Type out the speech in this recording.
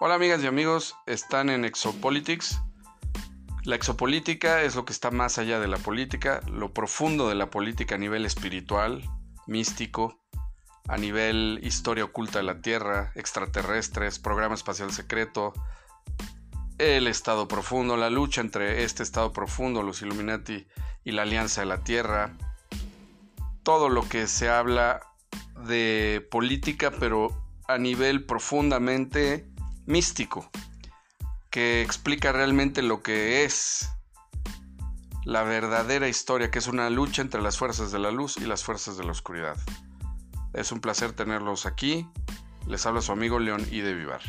Hola amigas y amigos, están en Exopolitics. La exopolítica es lo que está más allá de la política, lo profundo de la política a nivel espiritual, místico, a nivel historia oculta de la Tierra, extraterrestres, programa espacial secreto, el estado profundo, la lucha entre este estado profundo, los Illuminati y la Alianza de la Tierra, todo lo que se habla de política pero a nivel profundamente místico, que explica realmente lo que es la verdadera historia, que es una lucha entre las fuerzas de la luz y las fuerzas de la oscuridad. Es un placer tenerlos aquí. Les habla su amigo León I. de Vivar.